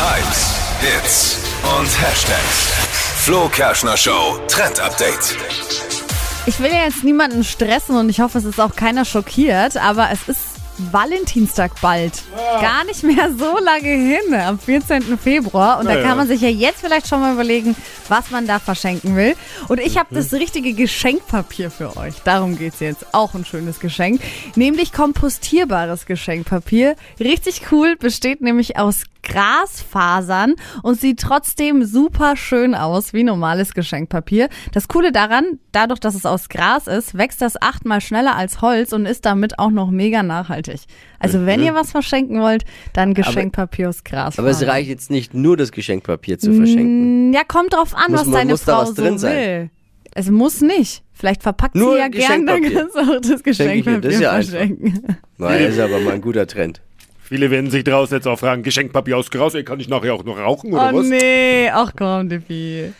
Hypes, Hits und Hashtags. Flo Kerschner Show Trend Update. Ich will ja jetzt niemanden stressen und ich hoffe, es ist auch keiner schockiert, aber es ist Valentinstag bald. Gar nicht mehr so lange hin, am 14. Februar. Und da Naja. kann man sich ja jetzt vielleicht schon mal überlegen, was man da verschenken will. Und ich habe das richtige Geschenkpapier für euch. Darum geht's jetzt. Auch ein schönes Geschenk. Nämlich kompostierbares Geschenkpapier. Richtig cool, besteht nämlich aus Grasfasern und sieht trotzdem super schön aus wie normales Geschenkpapier. Das Coole daran, dadurch, dass es aus Gras ist, wächst das achtmal schneller als Holz und ist damit auch noch mega nachhaltig. Also wenn ihr was verschenken wollt, dann Geschenkpapier aus Gras. Aber es reicht jetzt nicht nur das Geschenkpapier zu verschenken. Ja, kommt drauf an, Muss was deine muss da Frau was so drin will. sein? Es muss nicht. Vielleicht verpackt Nur sie ja gern, dann Geschenkpapier. kannst du auch das Geschenkpapier das ist ja verschenken. Nein, das ist aber mal ein guter Trend. Viele werden sich draußen jetzt auch fragen, Geschenkpapier aus Gras, ey, kann ich nachher auch noch rauchen oder Oh was? nee, ach komm, Dippi.